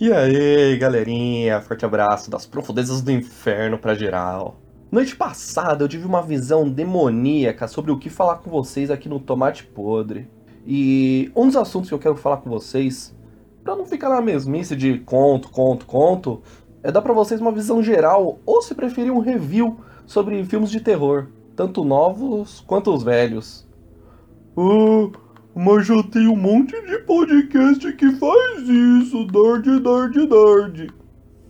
E aí, galerinha, forte abraço das profundezas do inferno pra geral. Noite passada eu tive uma visão demoníaca sobre o que falar com vocês aqui no Tomate Podre. E um dos assuntos que eu quero falar com vocês, para não ficar na mesmice de conto, conto, conto, é dar para vocês uma visão geral, ou se preferir um review sobre filmes de terror, tanto novos quanto os velhos. Ah, mas já tem um monte de podcast que faz isso, Dard, Dard, Dard.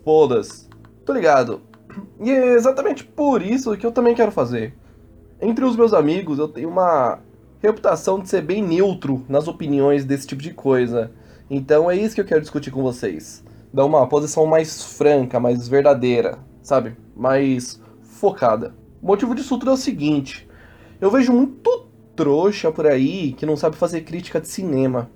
Foda-se. Tô ligado. E é exatamente por isso que eu também quero fazer. Entre os meus amigos, eu tenho uma reputação de ser bem neutro nas opiniões desse tipo de coisa. Então é isso que eu quero discutir com vocês. Dar uma posição mais franca, mais verdadeira, sabe? Mais focada. O motivo disso tudo é o seguinte: eu vejo muito trouxa por aí que não sabe fazer crítica de cinema.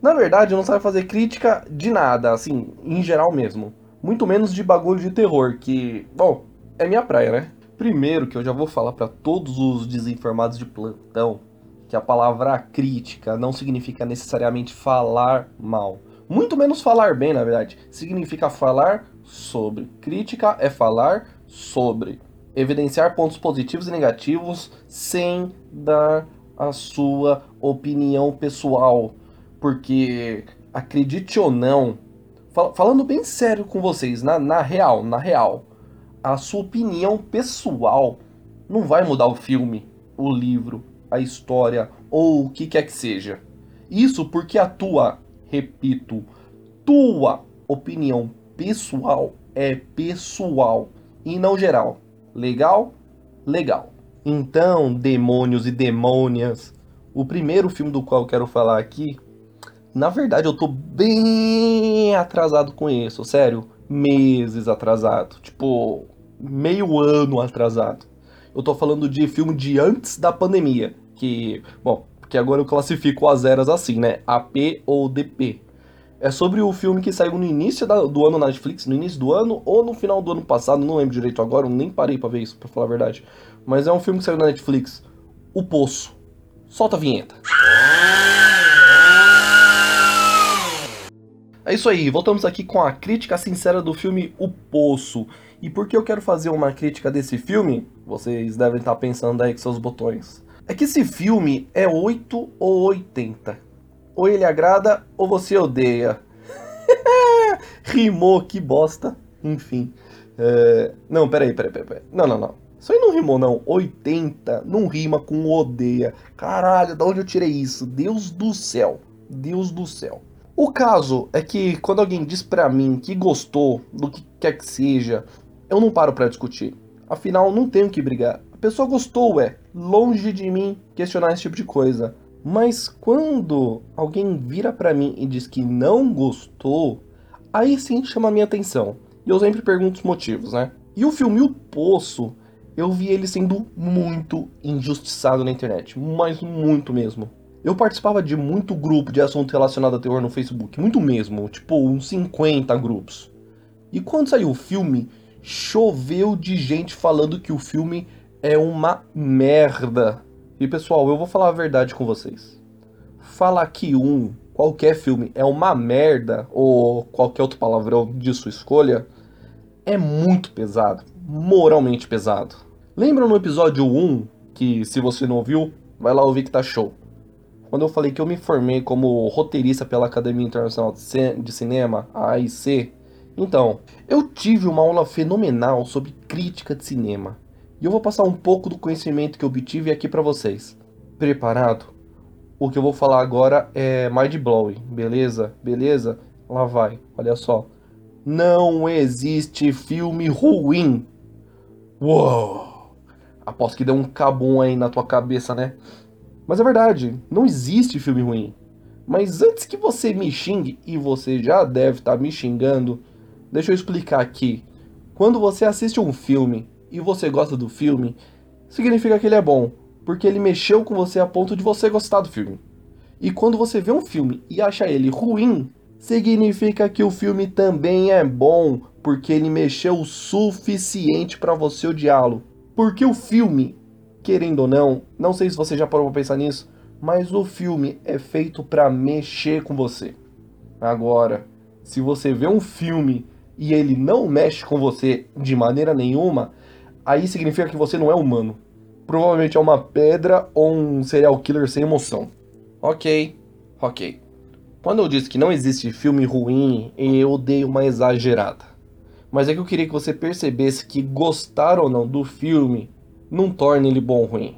Na verdade, não sabe fazer crítica de nada, assim, em geral mesmo. Muito menos de bagulho de terror, que, bom, é minha praia, né? Primeiro que eu já vou falar para todos os desinformados de plantão que a palavra crítica não significa necessariamente falar mal. Muito menos falar bem, na verdade. Significa falar sobre. Crítica é falar sobre. Evidenciar pontos positivos e negativos sem dar a sua opinião pessoal. Porque, acredite ou não, fal falando bem sério com vocês, na, na real, na real, a sua opinião pessoal não vai mudar o filme, o livro, a história ou o que quer que seja. Isso porque a tua, repito, tua opinião pessoal é pessoal e não geral. Legal? Legal. Então, demônios e demônias, o primeiro filme do qual eu quero falar aqui, na verdade eu tô bem atrasado com isso, sério, meses atrasado, tipo, meio ano atrasado. Eu tô falando de filme de antes da pandemia, que, bom, porque agora eu classifico as eras assim, né? AP ou DP. É sobre o filme que saiu no início do ano na Netflix, no início do ano ou no final do ano passado, não lembro direito agora, nem parei para ver isso, para falar a verdade. Mas é um filme que saiu na Netflix, O Poço. Solta a vinheta. É isso aí, voltamos aqui com a crítica sincera do filme O Poço. E por que eu quero fazer uma crítica desse filme? Vocês devem estar pensando aí com seus botões. É que esse filme é 8 ou 80. Ou ele agrada ou você odeia. Rimou, que bosta. Enfim. É... Não, peraí, peraí, peraí, peraí. Não, não, não. Isso aí não rimou, não. 80 não rima com odeia. Caralho, da onde eu tirei isso? Deus do céu. Deus do céu. O caso é que quando alguém diz pra mim que gostou do que quer que seja, eu não paro para discutir. Afinal, não tenho que brigar. A pessoa gostou, é. Longe de mim questionar esse tipo de coisa. Mas quando alguém vira para mim e diz que não gostou, aí sim chama a minha atenção. E eu sempre pergunto os motivos, né? E o filme O Poço, eu vi ele sendo muito injustiçado na internet. Mas muito mesmo. Eu participava de muito grupo de assunto relacionado a terror no Facebook. Muito mesmo. Tipo, uns 50 grupos. E quando saiu o filme, choveu de gente falando que o filme é uma merda. E pessoal, eu vou falar a verdade com vocês. Falar que um, qualquer filme, é uma merda, ou qualquer outro palavrão de sua escolha, é muito pesado. Moralmente pesado. Lembra no episódio 1, que se você não ouviu, vai lá ouvir que tá show. Quando eu falei que eu me formei como roteirista pela Academia Internacional de Cinema, a AIC, então, eu tive uma aula fenomenal sobre crítica de cinema. E eu vou passar um pouco do conhecimento que eu obtive aqui para vocês. Preparado? O que eu vou falar agora é mind blowing, beleza? Beleza? Lá vai. Olha só. Não existe filme ruim. Uou! Aposto que deu um cabum aí na tua cabeça, né? Mas é verdade, não existe filme ruim. Mas antes que você me xingue, e você já deve estar tá me xingando, Deixa eu explicar aqui. Quando você assiste um filme e você gosta do filme, significa que ele é bom, porque ele mexeu com você a ponto de você gostar do filme. E quando você vê um filme e acha ele ruim, significa que o filme também é bom, porque ele mexeu o suficiente para você odiá-lo. Porque o filme, querendo ou não, não sei se você já parou para pensar nisso, mas o filme é feito para mexer com você. Agora, Se você vê um filme e ele não mexe com você de maneira nenhuma, aí significa que você não é humano. Provavelmente é uma pedra ou um serial killer sem emoção. Ok, ok. Quando eu disse que não existe filme ruim, eu dei uma exagerada. Mas é que eu queria que você percebesse que gostar ou não do filme não torna ele bom ou ruim.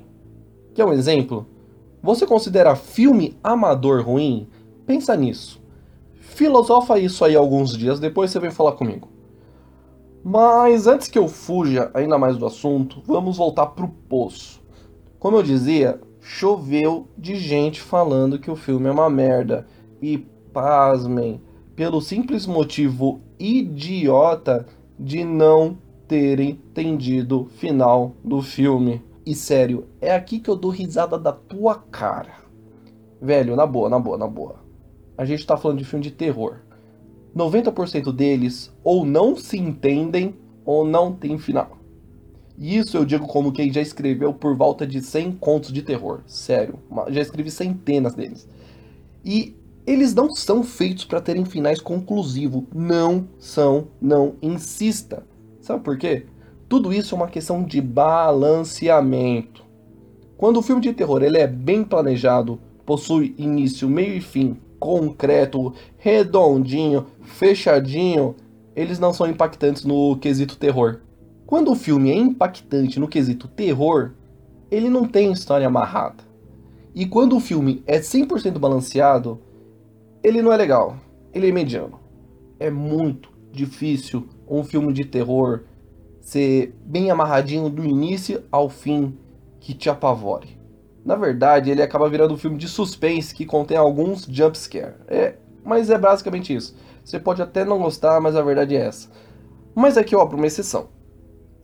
Quer um exemplo? Você considera filme amador ruim? Pensa nisso. Filosofa isso aí alguns dias, depois você vem falar comigo. Mas antes que eu fuja ainda mais do assunto, vamos voltar pro poço. Como eu dizia, choveu de gente falando que o filme é uma merda. E pasmem, pelo simples motivo idiota de não terem entendido o final do filme. E sério, é aqui que eu dou risada da tua cara. Velho, na boa, na boa, na boa. A gente tá falando de filme de terror. 90% deles ou não se entendem ou não tem final. E isso eu digo como quem já escreveu por volta de 100 contos de terror. Sério, já escrevi centenas deles. E eles não são feitos para terem finais conclusivos. Não são, não insista. Sabe por quê? Tudo isso é uma questão de balanceamento. Quando o filme de terror ele é bem planejado, possui início, meio e fim, concreto, redondinho, fechadinho, eles não são impactantes no quesito terror. Quando o filme é impactante no quesito terror, ele não tem história amarrada. E quando o filme é 100% balanceado, ele não é legal, ele é mediano. É muito difícil um filme de terror ser bem amarradinho do início ao fim que te apavore. Na verdade, ele acaba virando um filme de suspense que contém alguns jumpscare. É, mas é basicamente isso. Você pode até não gostar, mas a verdade é essa. Mas aqui eu abro uma exceção.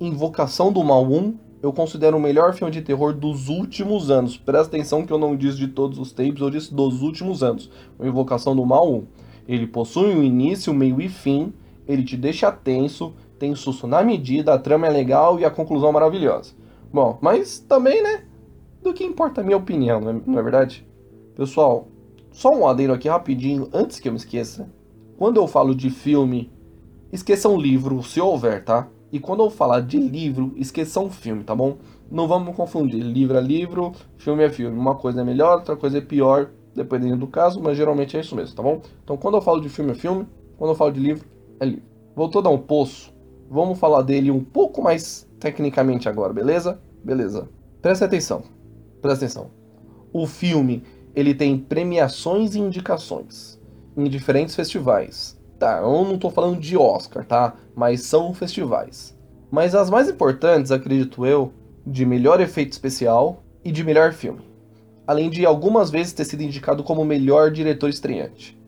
Invocação do Mal 1 eu considero o melhor filme de terror dos últimos anos. Presta atenção que eu não disse de todos os tapes, eu disse dos últimos anos. O Invocação do Mal 1. Ele possui um início, meio e fim, ele te deixa tenso, tem susto na medida, a trama é legal e a conclusão maravilhosa. Bom, mas também, né? Do que importa a minha opinião, não é, não é verdade? Pessoal, só um adendo aqui rapidinho, antes que eu me esqueça. Quando eu falo de filme, esqueçam livro, se houver, tá? E quando eu falar de livro, esqueçam filme, tá bom? Não vamos confundir. Livro é livro, filme é filme. Uma coisa é melhor, outra coisa é pior, dependendo do caso, mas geralmente é isso mesmo, tá bom? Então quando eu falo de filme é filme, quando eu falo de livro, é livro. Voltou a dar um poço, vamos falar dele um pouco mais tecnicamente agora, beleza? Beleza. Presta atenção. Presta atenção. O filme, ele tem premiações e indicações em diferentes festivais. Tá, eu não tô falando de Oscar, tá? Mas são festivais. Mas as mais importantes, acredito eu, de melhor efeito especial e de melhor filme. Além de algumas vezes ter sido indicado como melhor diretor estreante.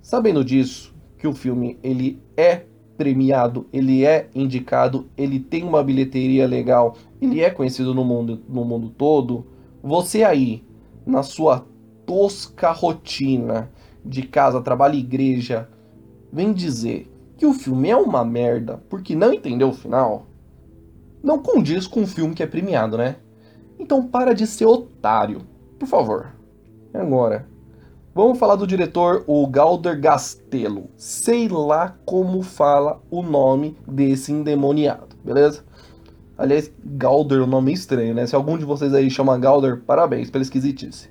Sabendo disso, que o filme ele é premiado, ele é indicado, ele tem uma bilheteria legal, ele é conhecido no mundo, no mundo todo, você aí, na sua tosca rotina de casa, trabalho e igreja, vem dizer que o filme é uma merda porque não entendeu o final, não condiz com um filme que é premiado, né? Então para de ser otário, por favor. Agora, vamos falar do diretor, o Galder Gastelo. Sei lá como fala o nome desse endemoniado, beleza? Aliás, Galder é um nome estranho, né? Se algum de vocês aí chama Galder, parabéns pela esquisitice.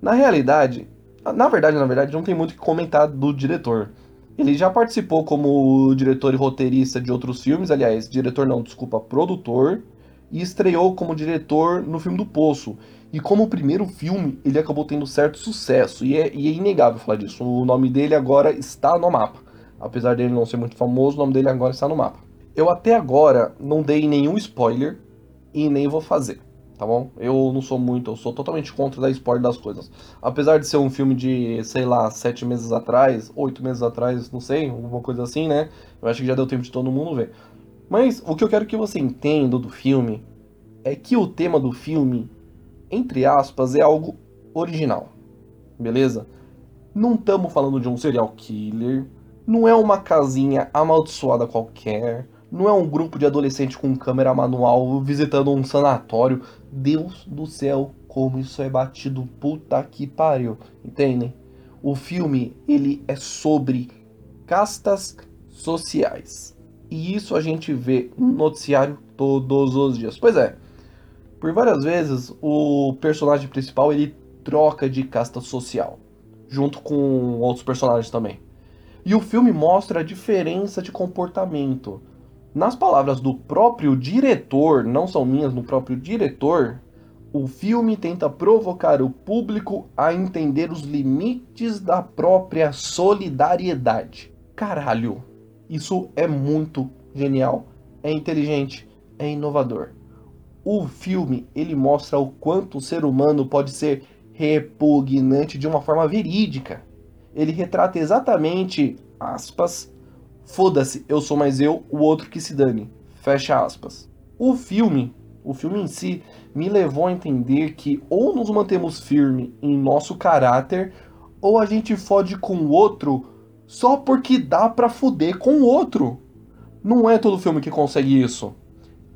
Na realidade, na verdade, na verdade, não tem muito o que comentar do diretor. Ele já participou como diretor e roteirista de outros filmes, aliás, diretor não, desculpa, produtor, e estreou como diretor no filme do Poço. E como primeiro filme, ele acabou tendo certo sucesso, e é, e é inegável falar disso. O nome dele agora está no mapa. Apesar dele não ser muito famoso, o nome dele agora está no mapa. Eu até agora não dei nenhum spoiler e nem vou fazer tá bom? Eu não sou muito, eu sou totalmente contra dar spoiler das coisas. Apesar de ser um filme de, sei lá, sete meses atrás, oito meses atrás, não sei, alguma coisa assim, né? Eu acho que já deu tempo de todo mundo ver. Mas o que eu quero que você entenda do filme é que o tema do filme, entre aspas, é algo original, beleza? Não estamos falando de um serial killer, não é uma casinha amaldiçoada qualquer, não é um grupo de adolescente com câmera manual visitando um sanatório. Deus do céu, como isso é batido, puta que pariu, entendem? O filme, ele é sobre castas sociais. E isso a gente vê no noticiário todos os dias. Pois é, por várias vezes o personagem principal ele troca de casta social, junto com outros personagens também. E o filme mostra a diferença de comportamento. Nas palavras do próprio diretor, não são minhas, no próprio diretor, o filme tenta provocar o público a entender os limites da própria solidariedade. Caralho, isso é muito genial, é inteligente, é inovador. O filme, ele mostra o quanto o ser humano pode ser repugnante de uma forma verídica. Ele retrata exatamente, aspas, foda-se, eu sou mais eu, o outro que se dane. Fecha aspas. O filme, o filme em si, me levou a entender que ou nos mantemos firme em nosso caráter, ou a gente fode com o outro só porque dá pra fuder com o outro. Não é todo filme que consegue isso.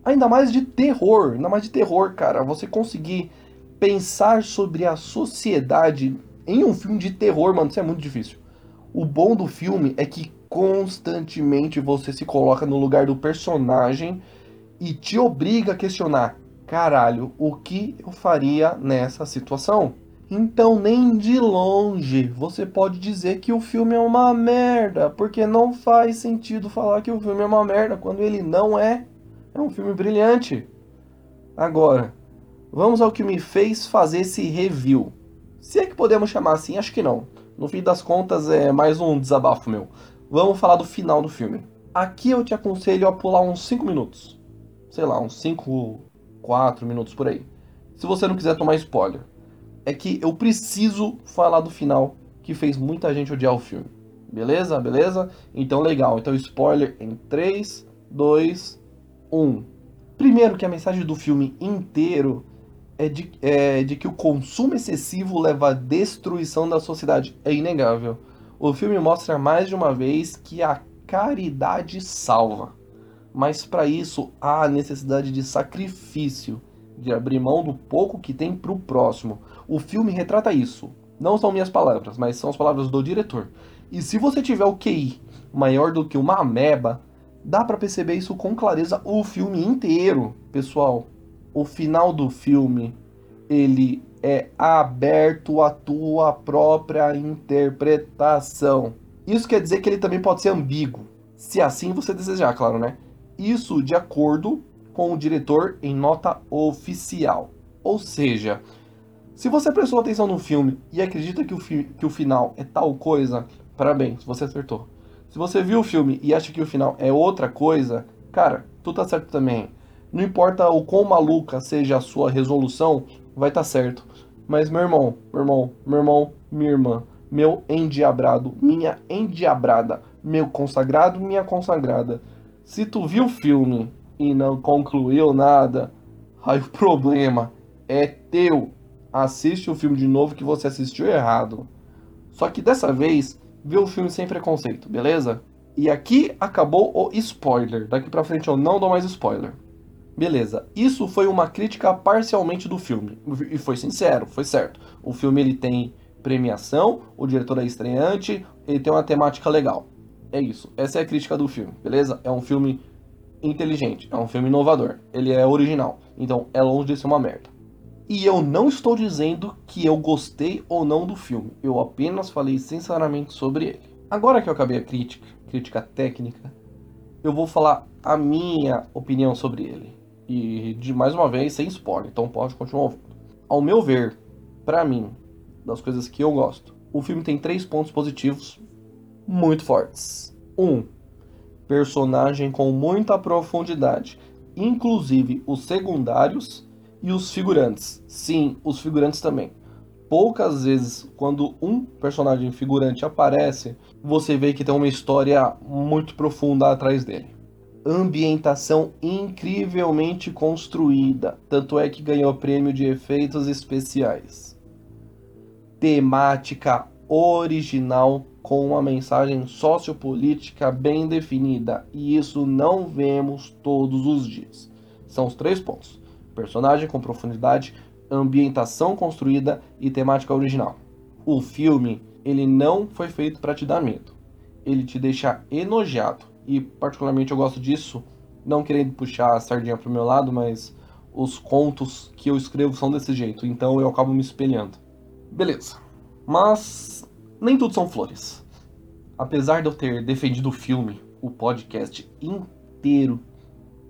Ainda mais de terror, ainda mais de terror, cara. Você conseguir pensar sobre a sociedade em um filme de terror, mano, isso é muito difícil. O bom do filme é que constantemente você se coloca no lugar do personagem e te obriga a questionar: caralho, o que eu faria nessa situação? Então, nem de longe você pode dizer que o filme é uma merda, porque não faz sentido falar que o filme é uma merda quando ele não é. É um filme brilhante. Agora, vamos ao que me fez fazer esse review. Se é que podemos chamar assim, acho que não. No fim das contas, é mais um desabafo meu. Vamos falar do final do filme. Aqui eu te aconselho a pular uns 5 minutos. Sei lá, uns 5, 4 minutos por aí. Se você não quiser tomar spoiler é que eu preciso falar do final que fez muita gente odiar o filme. Beleza? Beleza? Então legal. Então spoiler em 3, 2, 1. Primeiro que a mensagem do filme inteiro é de, é de que o consumo excessivo leva à destruição da sociedade. É inegável. O filme mostra mais de uma vez que a caridade salva. Mas para isso há a necessidade de sacrifício, de abrir mão do pouco que tem para o próximo. O filme retrata isso. Não são minhas palavras, mas são as palavras do diretor. E se você tiver o QI maior do que uma ameba, dá para perceber isso com clareza o filme inteiro. Pessoal, o final do filme, ele é aberto à tua própria interpretação. Isso quer dizer que ele também pode ser ambíguo, se assim você desejar, claro, né? Isso de acordo com o diretor em nota oficial. Ou seja, se você prestou atenção no filme e acredita que o, fi que o final é tal coisa, parabéns, você acertou. Se você viu o filme e acha que o final é outra coisa, cara, tu tá certo também. Não importa o quão maluca seja a sua resolução, vai tá certo. Mas meu irmão, meu irmão, meu irmão, minha irmã, meu endiabrado, minha endiabrada, meu consagrado, minha consagrada. Se tu viu o filme e não concluiu nada, aí o problema é teu assiste o filme de novo que você assistiu errado. Só que dessa vez, vê o filme sem preconceito, beleza? E aqui acabou o spoiler. Daqui pra frente eu não dou mais spoiler. Beleza, isso foi uma crítica parcialmente do filme. E foi sincero, foi certo. O filme ele tem premiação, o diretor é estreante, ele tem uma temática legal. É isso, essa é a crítica do filme, beleza? É um filme inteligente, é um filme inovador, ele é original. Então é longe de ser uma merda. E eu não estou dizendo que eu gostei ou não do filme. Eu apenas falei sinceramente sobre ele. Agora que eu acabei a crítica, crítica técnica, eu vou falar a minha opinião sobre ele. E de mais uma vez, sem spoiler, então pode continuar ouvindo. Ao meu ver, para mim, das coisas que eu gosto, o filme tem três pontos positivos muito fortes. Um, personagem com muita profundidade, inclusive os secundários e os figurantes. Sim, os figurantes também. Poucas vezes, quando um personagem figurante aparece, você vê que tem uma história muito profunda atrás dele. Ambientação incrivelmente construída, tanto é que ganhou prêmio de efeitos especiais. Temática original com uma mensagem sociopolítica bem definida, e isso não vemos todos os dias. São os três pontos personagem com profundidade, ambientação construída e temática original. O filme, ele não foi feito para te dar medo. ele te deixa enojado. E particularmente eu gosto disso, não querendo puxar a sardinha pro meu lado, mas os contos que eu escrevo são desse jeito, então eu acabo me espelhando. Beleza. Mas nem tudo são flores. Apesar de eu ter defendido o filme, o podcast inteiro,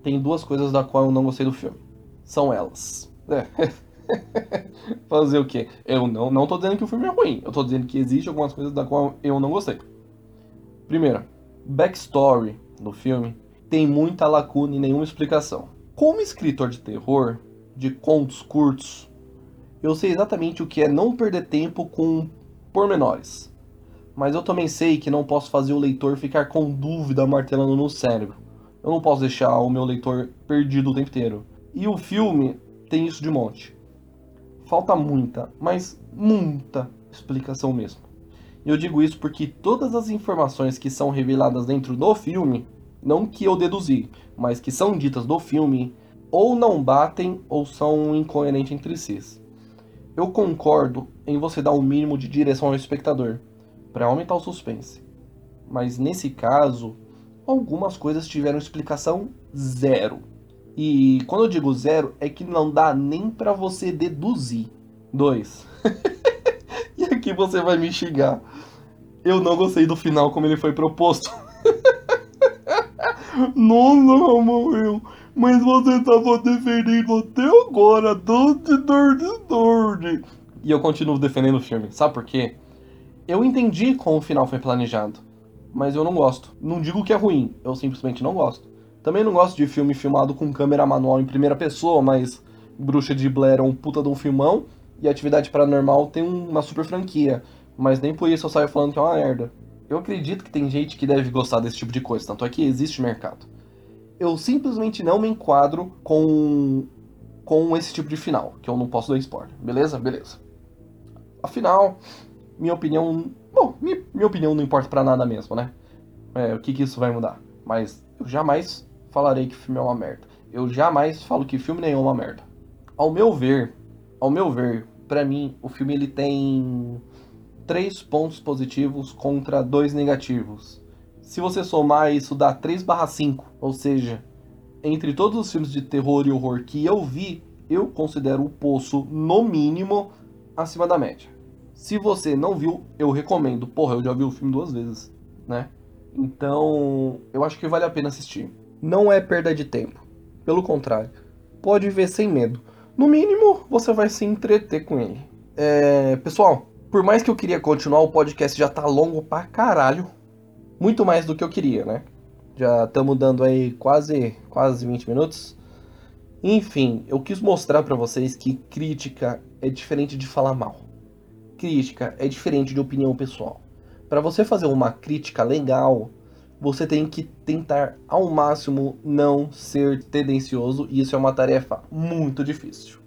tem duas coisas da qual eu não gostei do filme. São elas. É. Fazer o quê? Eu não, não tô dizendo que o filme é ruim. Eu tô dizendo que existe algumas coisas da qual eu não gostei. Primeira, backstory do filme tem muita lacuna e nenhuma explicação. Como escritor de terror, de contos curtos, eu sei exatamente o que é não perder tempo com pormenores. Mas eu também sei que não posso fazer o leitor ficar com dúvida martelando no cérebro. Eu não posso deixar o meu leitor perdido o tempo inteiro. E o filme tem isso de monte. Falta muita, mas muita explicação mesmo. E eu digo isso porque todas as informações que são reveladas dentro do filme, não que eu deduzi, mas que são ditas do filme, ou não batem ou são incoerentes entre si. Eu concordo em você dar o um mínimo de direção ao espectador, para aumentar o suspense. Mas nesse caso, algumas coisas tiveram explicação zero. E quando eu digo zero, é que não dá nem para você deduzir. Dois. e aqui você vai me xingar. Eu não gostei do final como ele foi proposto. não, morreu. Mas você tava defendendo até agora, Dante Dorde Dorde. E eu continuo defendendo o filme. Sabe por quê? Eu entendi como o final foi planejado. Mas eu não gosto. Não digo que é ruim, eu simplesmente não gosto. Também não gosto de filme filmado com câmera manual em primeira pessoa, mas Bruxa de Blair é um puta de um filmão e Atividade Paranormal tem uma super franquia. Mas nem por isso eu saio falando que é uma merda. Eu acredito que tem gente que deve gostar desse tipo de coisa, tanto é que existe mercado. Eu simplesmente não me enquadro com com esse tipo de final, que eu não posso dar spoiler. Beleza? Beleza. Afinal, minha opinião. Bom, minha, minha opinião não importa para nada mesmo, né? É, o que, que isso vai mudar? Mas eu jamais falarei que o filme é uma merda. Eu jamais falo que filme nenhum é uma merda. Ao meu ver, ao meu ver, para mim, o filme ele tem três pontos positivos contra dois negativos. Se você somar isso dá 3/5, ou seja, entre todos os filmes de terror e horror que eu vi, eu considero o Poço no mínimo acima da média. Se você não viu, eu recomendo. Porra, eu já vi o filme duas vezes, né? Então, eu acho que vale a pena assistir não é perda de tempo. Pelo contrário, pode ver sem medo. No mínimo, você vai se entreter com ele. É, pessoal, por mais que eu queria continuar, o podcast já tá longo pra caralho. Muito mais do que eu queria, né? Já estamos dando aí quase, quase 20 minutos. Enfim, eu quis mostrar para vocês que crítica é diferente de falar mal. Crítica é diferente de opinião pessoal. Para você fazer uma crítica legal, você tem que tentar ao máximo não ser tendencioso e isso é uma tarefa muito difícil.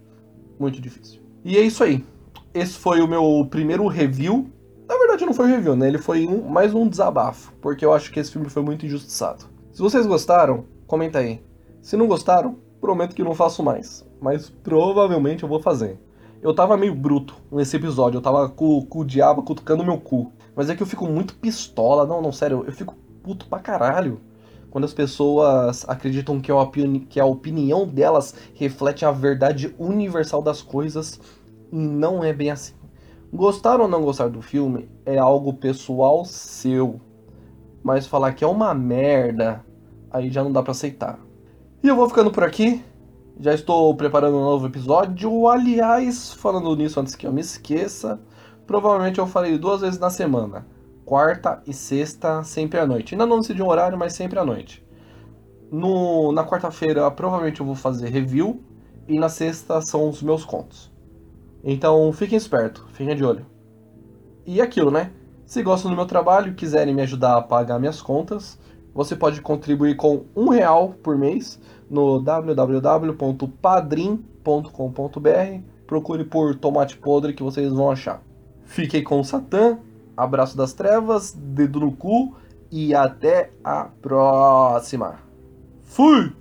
Muito difícil. E é isso aí. Esse foi o meu primeiro review. Na verdade não foi review, né? Ele foi um, mais um desabafo, porque eu acho que esse filme foi muito injustiçado. Se vocês gostaram, comenta aí. Se não gostaram, prometo que não faço mais. Mas provavelmente eu vou fazer. Eu tava meio bruto nesse episódio, eu tava com, com o diabo cutucando meu cu. Mas é que eu fico muito pistola. Não, não, sério, eu fico puto pra caralho. Quando as pessoas acreditam que que a opinião delas reflete a verdade universal das coisas, não é bem assim. Gostar ou não gostar do filme é algo pessoal seu. Mas falar que é uma merda, aí já não dá para aceitar. E eu vou ficando por aqui. Já estou preparando um novo episódio. Aliás, falando nisso antes que eu me esqueça, provavelmente eu farei duas vezes na semana quarta e sexta, sempre à noite. Ainda não decidi um horário, mas sempre à noite. No, na quarta-feira, provavelmente eu vou fazer review. E na sexta são os meus contos. Então fiquem espertos, fiquem de olho. E aquilo, né? Se gostam do meu trabalho e quiserem me ajudar a pagar minhas contas, você pode contribuir com um real por mês no www.padrim.com.br. Procure por Tomate Podre que vocês vão achar. Fiquei com o Satã abraço das trevas, dedo no cu e até a próxima. Fui!